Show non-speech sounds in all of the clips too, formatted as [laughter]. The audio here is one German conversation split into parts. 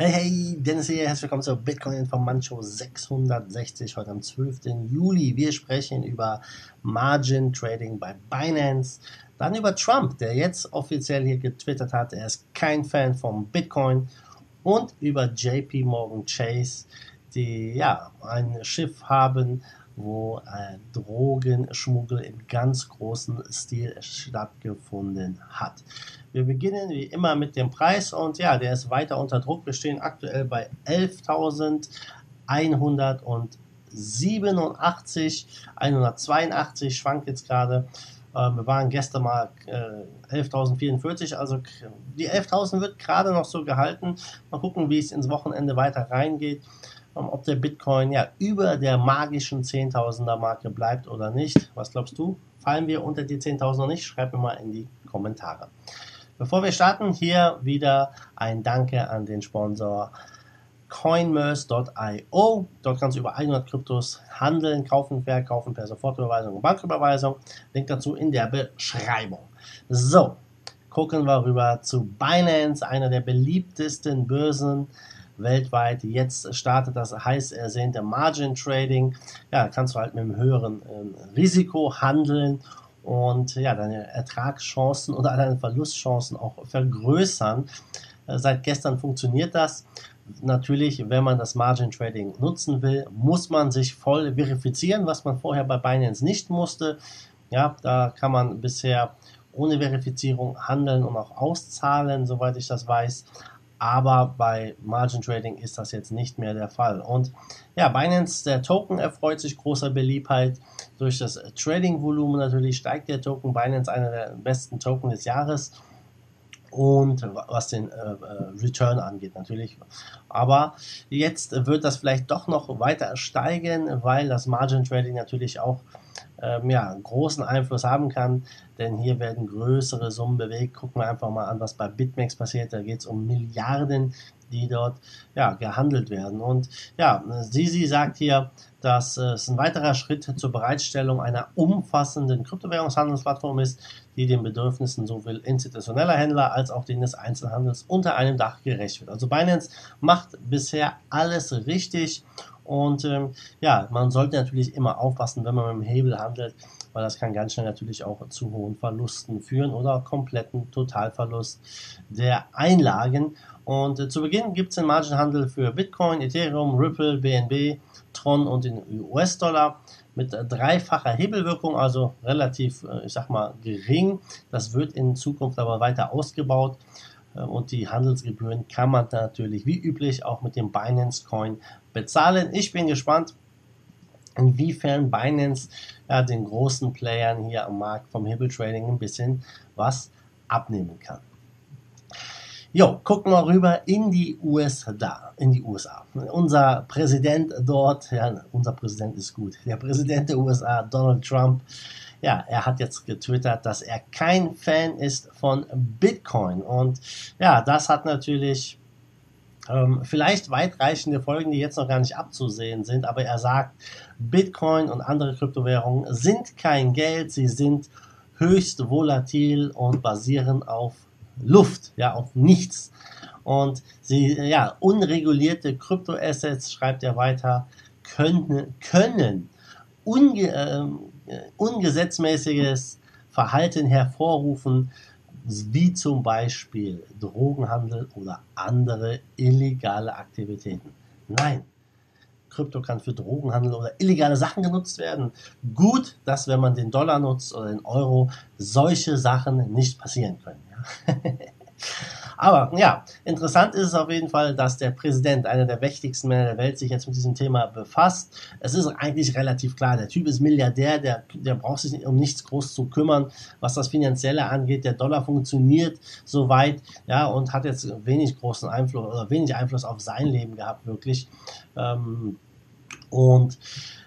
Hey, hey, Dennis hier, herzlich willkommen zur Bitcoin Informantshow 660, heute am 12. Juli. Wir sprechen über Margin Trading bei Binance, dann über Trump, der jetzt offiziell hier getwittert hat, er ist kein Fan von Bitcoin und über JP Morgan Chase, die ja ein Schiff haben, wo ein Drogenschmuggel im ganz großen Stil stattgefunden hat. Wir beginnen wie immer mit dem Preis und ja, der ist weiter unter Druck. Wir stehen aktuell bei 11.187, 182 schwankt jetzt gerade. Ähm, wir waren gestern mal äh, 11.044, also die 11.000 wird gerade noch so gehalten. Mal gucken, wie es ins Wochenende weiter reingeht ob der Bitcoin ja über der magischen 10.000er Marke bleibt oder nicht. Was glaubst du? Fallen wir unter die 10.000 noch nicht? Schreib mir mal in die Kommentare. Bevor wir starten, hier wieder ein Danke an den Sponsor coinmerse.io. Dort kannst du über 100 Kryptos handeln, kaufen, verkaufen per Sofortüberweisung und Banküberweisung. Link dazu in der Beschreibung. So, gucken wir rüber zu Binance, einer der beliebtesten Börsen weltweit. Jetzt startet das heiß ersehnte Margin Trading. Ja, kannst du halt mit einem höheren äh, Risiko handeln und ja, deine Ertragschancen oder deine Verlustchancen auch vergrößern. Äh, seit gestern funktioniert das. Natürlich, wenn man das Margin Trading nutzen will, muss man sich voll verifizieren, was man vorher bei Binance nicht musste. Ja, da kann man bisher ohne Verifizierung handeln und auch auszahlen, soweit ich das weiß aber bei Margin Trading ist das jetzt nicht mehr der Fall. Und ja, Binance, der Token erfreut sich großer Beliebtheit. Durch das Trading-Volumen natürlich steigt der Token. Binance einer der besten Token des Jahres. Und was den äh, äh Return angeht natürlich. Aber jetzt wird das vielleicht doch noch weiter steigen, weil das Margin Trading natürlich auch ähm, ja, großen Einfluss haben kann, denn hier werden größere Summen bewegt. Gucken wir einfach mal an, was bei BitMEX passiert. Da geht es um Milliarden, die dort ja, gehandelt werden. Und ja, Sisi sagt hier, dass äh, es ein weiterer Schritt zur Bereitstellung einer umfassenden Kryptowährungshandelsplattform ist, die den Bedürfnissen sowohl institutioneller Händler als auch denen des Einzelhandels unter einem Dach gerecht wird. Also Binance macht bisher alles richtig und ähm, ja, man sollte natürlich immer aufpassen, wenn man mit dem Hebel handelt, weil das kann ganz schnell natürlich auch zu hohen Verlusten führen oder kompletten Totalverlust der Einlagen. Und äh, zu Beginn gibt es den Margenhandel für Bitcoin, Ethereum, Ripple, BNB, Tron und den US-Dollar mit dreifacher Hebelwirkung, also relativ, äh, ich sag mal, gering. Das wird in Zukunft aber weiter ausgebaut. Äh, und die Handelsgebühren kann man natürlich wie üblich auch mit dem Binance Coin bezahlen. Ich bin gespannt, inwiefern Binance ja, den großen Playern hier am Markt vom Hebel Trading ein bisschen was abnehmen kann. Jo, gucken wir rüber in die USA, in die USA. Unser Präsident dort, ja, unser Präsident ist gut. Der Präsident der USA, Donald Trump, ja, er hat jetzt getwittert, dass er kein Fan ist von Bitcoin. Und ja, das hat natürlich ähm, vielleicht weitreichende Folgen, die jetzt noch gar nicht abzusehen sind. Aber er sagt, Bitcoin und andere Kryptowährungen sind kein Geld, sie sind höchst volatil und basieren auf Luft, ja, auf nichts. Und sie, ja, unregulierte Kryptoassets, schreibt er weiter, können, können unge, äh, ungesetzmäßiges Verhalten hervorrufen, wie zum Beispiel Drogenhandel oder andere illegale Aktivitäten. Nein, Krypto kann für Drogenhandel oder illegale Sachen genutzt werden. Gut, dass wenn man den Dollar nutzt oder den Euro, solche Sachen nicht passieren können. Ja? [laughs] Aber ja, interessant ist es auf jeden Fall, dass der Präsident, einer der mächtigsten Männer der Welt, sich jetzt mit diesem Thema befasst. Es ist eigentlich relativ klar, der Typ ist Milliardär, der, der braucht sich um nichts groß zu kümmern, was das Finanzielle angeht. Der Dollar funktioniert soweit, ja, und hat jetzt wenig großen Einfluss oder wenig Einfluss auf sein Leben gehabt, wirklich. Ähm, und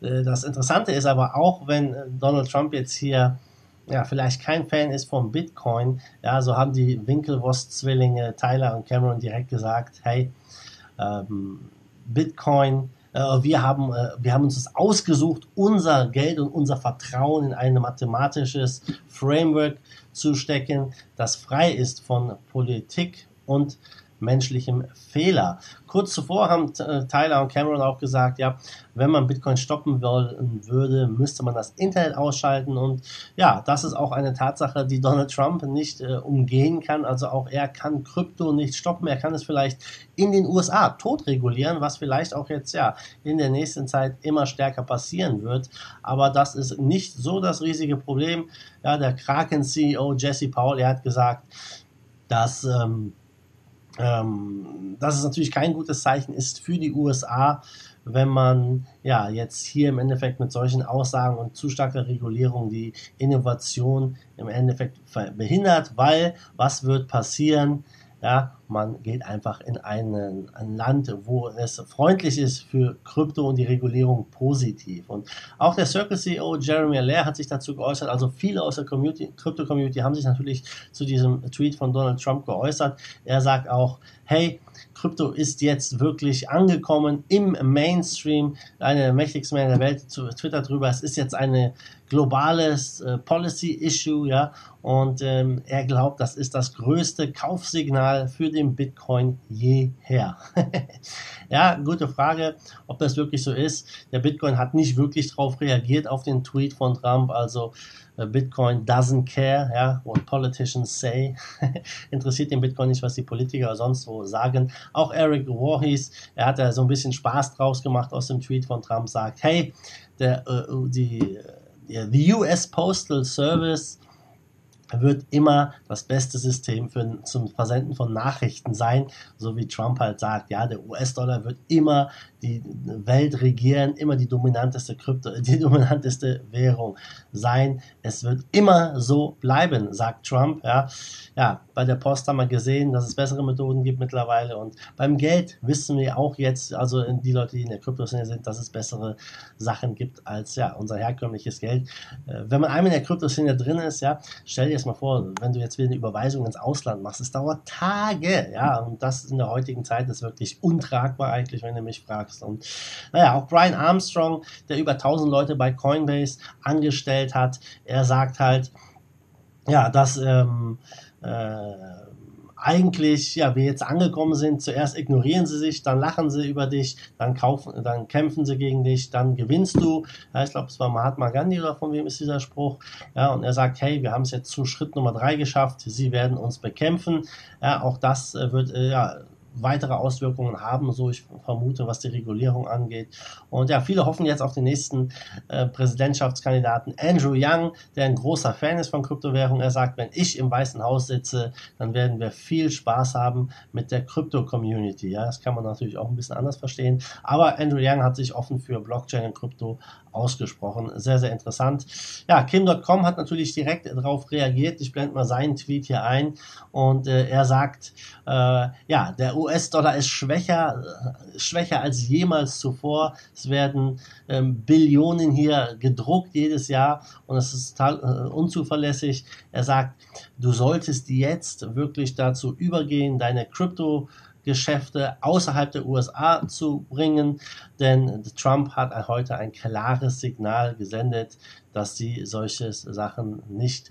äh, das Interessante ist aber auch, wenn Donald Trump jetzt hier ja, vielleicht kein Fan ist von Bitcoin, ja, so haben die Winklevoss-Zwillinge Tyler und Cameron direkt gesagt, hey, ähm, Bitcoin, äh, wir, haben, äh, wir haben uns das ausgesucht, unser Geld und unser Vertrauen in ein mathematisches Framework zu stecken, das frei ist von Politik und menschlichem Fehler. Kurz zuvor haben äh, Tyler und Cameron auch gesagt, ja, wenn man Bitcoin stoppen wollen würde, müsste man das Internet ausschalten. Und ja, das ist auch eine Tatsache, die Donald Trump nicht äh, umgehen kann. Also auch er kann Krypto nicht stoppen. Er kann es vielleicht in den USA tot regulieren, was vielleicht auch jetzt ja in der nächsten Zeit immer stärker passieren wird. Aber das ist nicht so das riesige Problem. Ja, der Kraken-CEO Jesse Powell, er hat gesagt, dass ähm, ähm, dass es natürlich kein gutes Zeichen ist für die USA, wenn man ja jetzt hier im Endeffekt mit solchen Aussagen und zu starker Regulierung die Innovation im Endeffekt behindert, weil was wird passieren? Ja, man geht einfach in einen, ein Land, wo es freundlich ist für Krypto und die Regulierung positiv. Und auch der Circle CEO Jeremy Allaire hat sich dazu geäußert. Also viele aus der Krypto-Community haben sich natürlich zu diesem Tweet von Donald Trump geäußert. Er sagt auch, hey, Krypto ist jetzt wirklich angekommen im Mainstream. Eine der mächtigsten Männer der Welt zu Twitter drüber. Es ist jetzt eine globales äh, Policy-Issue, ja, und ähm, er glaubt, das ist das größte Kaufsignal für den Bitcoin jeher. [laughs] ja, gute Frage, ob das wirklich so ist. Der Bitcoin hat nicht wirklich darauf reagiert auf den Tweet von Trump, also äh, Bitcoin doesn't care, ja, what politicians say. [laughs] Interessiert den Bitcoin nicht, was die Politiker sonst wo sagen. Auch Eric Voorhees, er hat da so ein bisschen Spaß draus gemacht aus dem Tweet von Trump, sagt, hey, der, äh, die the US Postal Service wird immer das beste System für, zum Versenden von Nachrichten sein, so wie Trump halt sagt, ja, der US-Dollar wird immer die Welt regieren, immer die dominanteste Krypto, [laughs] die dominanteste Währung sein. Es wird immer so bleiben, sagt Trump. Ja, ja bei der Post haben wir gesehen, dass es bessere Methoden gibt mittlerweile und beim Geld wissen wir auch jetzt, also die Leute, die in der Kryptoszene sind, dass es bessere Sachen gibt als ja unser herkömmliches Geld. Äh, wenn man einmal in der Kryptoszene drin ist, ja, stell dir jetzt mal vor, wenn du jetzt wieder eine Überweisung ins Ausland machst, es dauert Tage, ja, und das in der heutigen Zeit ist wirklich untragbar eigentlich, wenn du mich fragst. Und naja, auch Brian Armstrong, der über 1000 Leute bei Coinbase angestellt hat, er sagt halt, ja, dass ähm, äh, eigentlich, ja, wir jetzt angekommen sind, zuerst ignorieren sie sich, dann lachen sie über dich, dann kaufen, dann kämpfen sie gegen dich, dann gewinnst du. Ja, ich glaube, es war Mahatma Gandhi oder von wem ist dieser Spruch? Ja, und er sagt, hey, wir haben es jetzt zu Schritt Nummer drei geschafft, sie werden uns bekämpfen. Ja, auch das äh, wird, äh, ja, weitere Auswirkungen haben, so ich vermute, was die Regulierung angeht. Und ja, viele hoffen jetzt auf den nächsten äh, Präsidentschaftskandidaten Andrew Young, der ein großer Fan ist von Kryptowährungen. Er sagt, wenn ich im Weißen Haus sitze, dann werden wir viel Spaß haben mit der Krypto-Community. Ja, das kann man natürlich auch ein bisschen anders verstehen. Aber Andrew Young hat sich offen für Blockchain und Krypto ausgesprochen. Sehr, sehr interessant. Ja, Kim.com hat natürlich direkt darauf reagiert. Ich blende mal seinen Tweet hier ein und äh, er sagt, äh, ja, der US-Dollar ist schwächer, äh, schwächer als jemals zuvor. Es werden ähm, Billionen hier gedruckt jedes Jahr und es ist total äh, unzuverlässig. Er sagt, du solltest jetzt wirklich dazu übergehen, deine Krypto Geschäfte außerhalb der USA zu bringen, denn Trump hat heute ein klares Signal gesendet, dass sie solche Sachen nicht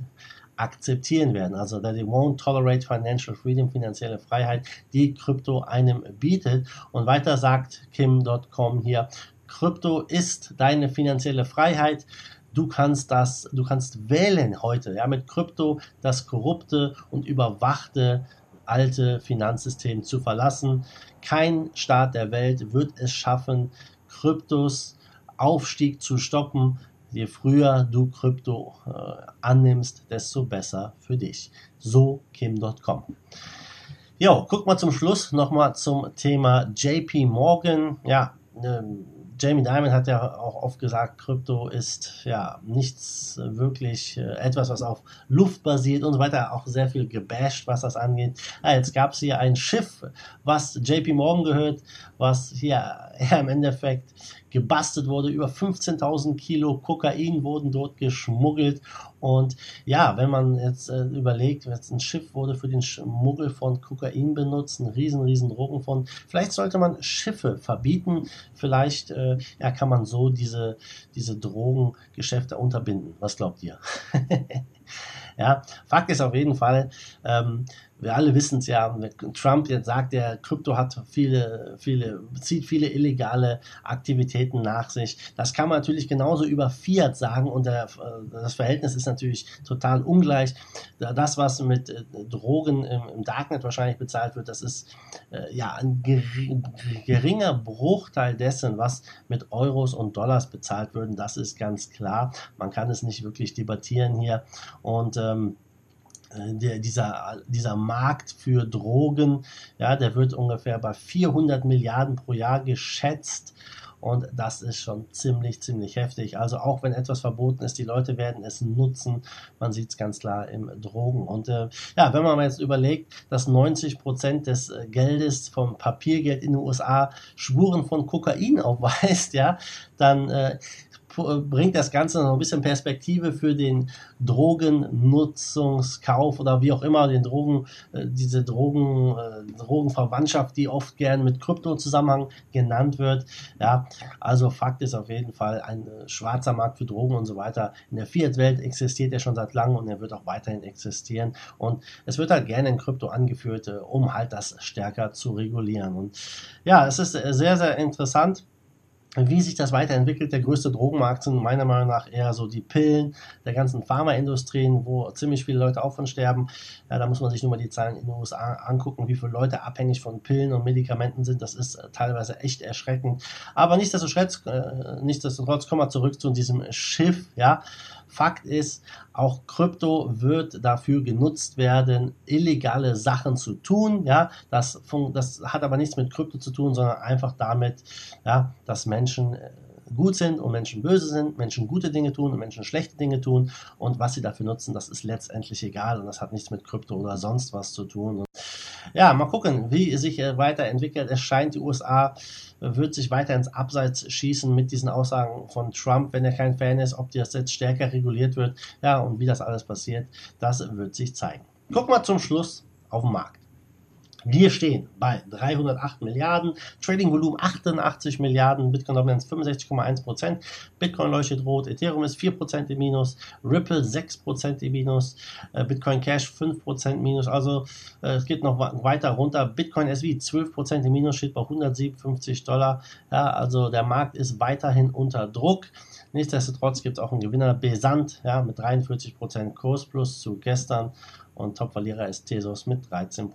akzeptieren werden. Also they won't tolerate financial freedom, finanzielle Freiheit, die Krypto einem bietet. Und weiter sagt Kim.com hier, Krypto ist deine finanzielle Freiheit. Du kannst das, du kannst wählen heute, ja, mit Krypto das korrupte und überwachte alte Finanzsystem zu verlassen. Kein Staat der Welt wird es schaffen, Kryptos Aufstieg zu stoppen. Je früher du Krypto äh, annimmst, desto besser für dich. So Kim.com. Jo, guck mal zum Schluss nochmal zum Thema JP Morgan. Ja, ähm, Jamie Dimon hat ja auch oft gesagt, Krypto ist ja nichts wirklich, äh, etwas, was auf Luft basiert und so weiter, auch sehr viel gebasht, was das angeht. Ja, jetzt gab es hier ein Schiff, was JP Morgan gehört, was hier [laughs] ja, im Endeffekt gebastelt wurde. Über 15.000 Kilo Kokain wurden dort geschmuggelt. Und ja, wenn man jetzt äh, überlegt, jetzt ein Schiff wurde für den Schmuggel von Kokain benutzt, ein riesen, riesen Drogenfond. Vielleicht sollte man Schiffe verbieten. Vielleicht äh, ja, kann man so diese, diese Drogengeschäfte unterbinden. Was glaubt ihr? [laughs] ja, Fakt ist auf jeden Fall, ähm, wir alle wissen es ja, Trump jetzt sagt, der Krypto hat viele, viele, zieht viele illegale Aktivitäten nach sich. Das kann man natürlich genauso über Fiat sagen und der, das Verhältnis ist natürlich total ungleich. Das, was mit äh, Drogen im, im Darknet wahrscheinlich bezahlt wird, das ist äh, ja ein geringer Bruchteil dessen, was mit Euros und Dollars bezahlt würden. Das ist ganz klar. Man kann es nicht wirklich debattieren hier und ähm, äh, der, dieser, dieser Markt für Drogen, ja, der wird ungefähr bei 400 Milliarden pro Jahr geschätzt. Und das ist schon ziemlich, ziemlich heftig. Also auch wenn etwas verboten ist, die Leute werden es nutzen. Man sieht es ganz klar im Drogen. Und äh, ja, wenn man jetzt überlegt, dass 90 Prozent des äh, Geldes vom Papiergeld in den USA Spuren von Kokain [laughs] aufweist, ja, dann äh, bringt das Ganze noch ein bisschen Perspektive für den Drogennutzungskauf oder wie auch immer, den Drogen, äh, diese Drogen, äh, Drogenverwandtschaft, die oft gern mit Krypto-Zusammenhang genannt wird. Ja, also Fakt ist auf jeden Fall ein äh, schwarzer Markt für Drogen und so weiter. In der Fiat-Welt existiert er schon seit langem und er wird auch weiterhin existieren. Und es wird halt gerne in Krypto angeführt, um halt das stärker zu regulieren. Und ja, es ist sehr, sehr interessant wie sich das weiterentwickelt. Der größte Drogenmarkt sind meiner Meinung nach eher so die Pillen der ganzen Pharmaindustrien, wo ziemlich viele Leute auch von sterben. Ja, da muss man sich nur mal die Zahlen in den USA angucken, wie viele Leute abhängig von Pillen und Medikamenten sind. Das ist äh, teilweise echt erschreckend. Aber nichtsdestotrotz, äh, nichtsdestotrotz kommen wir zurück zu diesem Schiff. Ja, Fakt ist, auch Krypto wird dafür genutzt werden, illegale Sachen zu tun. Ja, das, das hat aber nichts mit Krypto zu tun, sondern einfach damit, ja, dass Menschen äh, gut sind und Menschen böse sind, Menschen gute Dinge tun und Menschen schlechte Dinge tun und was sie dafür nutzen, das ist letztendlich egal und das hat nichts mit Krypto oder sonst was zu tun. Ja, mal gucken, wie sich äh, weiterentwickelt. Es scheint, die USA äh, wird sich weiter ins Abseits schießen mit diesen Aussagen von Trump, wenn er kein Fan ist, ob das jetzt stärker reguliert wird. Ja, und wie das alles passiert, das wird sich zeigen. Gucken wir zum Schluss auf den Markt. Wir stehen bei 308 Milliarden, Trading-Volumen 88 Milliarden, Bitcoin Dominance 65,1 Prozent, Bitcoin leuchtet rot, Ethereum ist 4 Prozent im Minus, Ripple 6 Prozent im Minus, äh, Bitcoin Cash 5 Prozent Minus, also äh, es geht noch weiter runter. Bitcoin SV 12 Prozent im Minus, steht bei 157 Dollar. Ja, also der Markt ist weiterhin unter Druck. Nichtsdestotrotz gibt es auch einen Gewinner, Besant, ja, mit 43% Kurs plus zu gestern. Und Top-Verlierer ist Tesos mit 13%.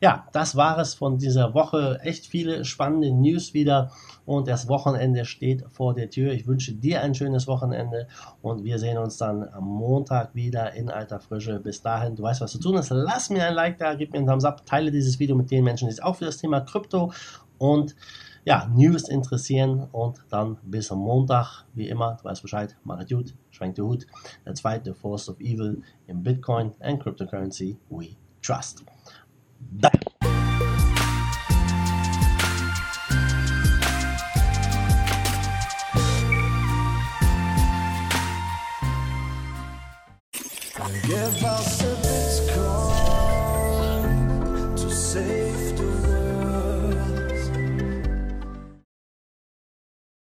Ja, das war es von dieser Woche. Echt viele spannende News wieder und das Wochenende steht vor der Tür. Ich wünsche dir ein schönes Wochenende und wir sehen uns dann am Montag wieder in alter Frische. Bis dahin, du weißt, was zu tun ist. Lass mir ein Like da, gib mir einen Thumbs up, teile dieses Video mit den Menschen, die sich auch für das Thema Krypto und ja, News interessieren und dann bis am Montag, wie immer, du weißt Bescheid, mach es gut, schwenkt den Hut. Der zweite Force of Evil im Bitcoin and Cryptocurrency we trust. Bye.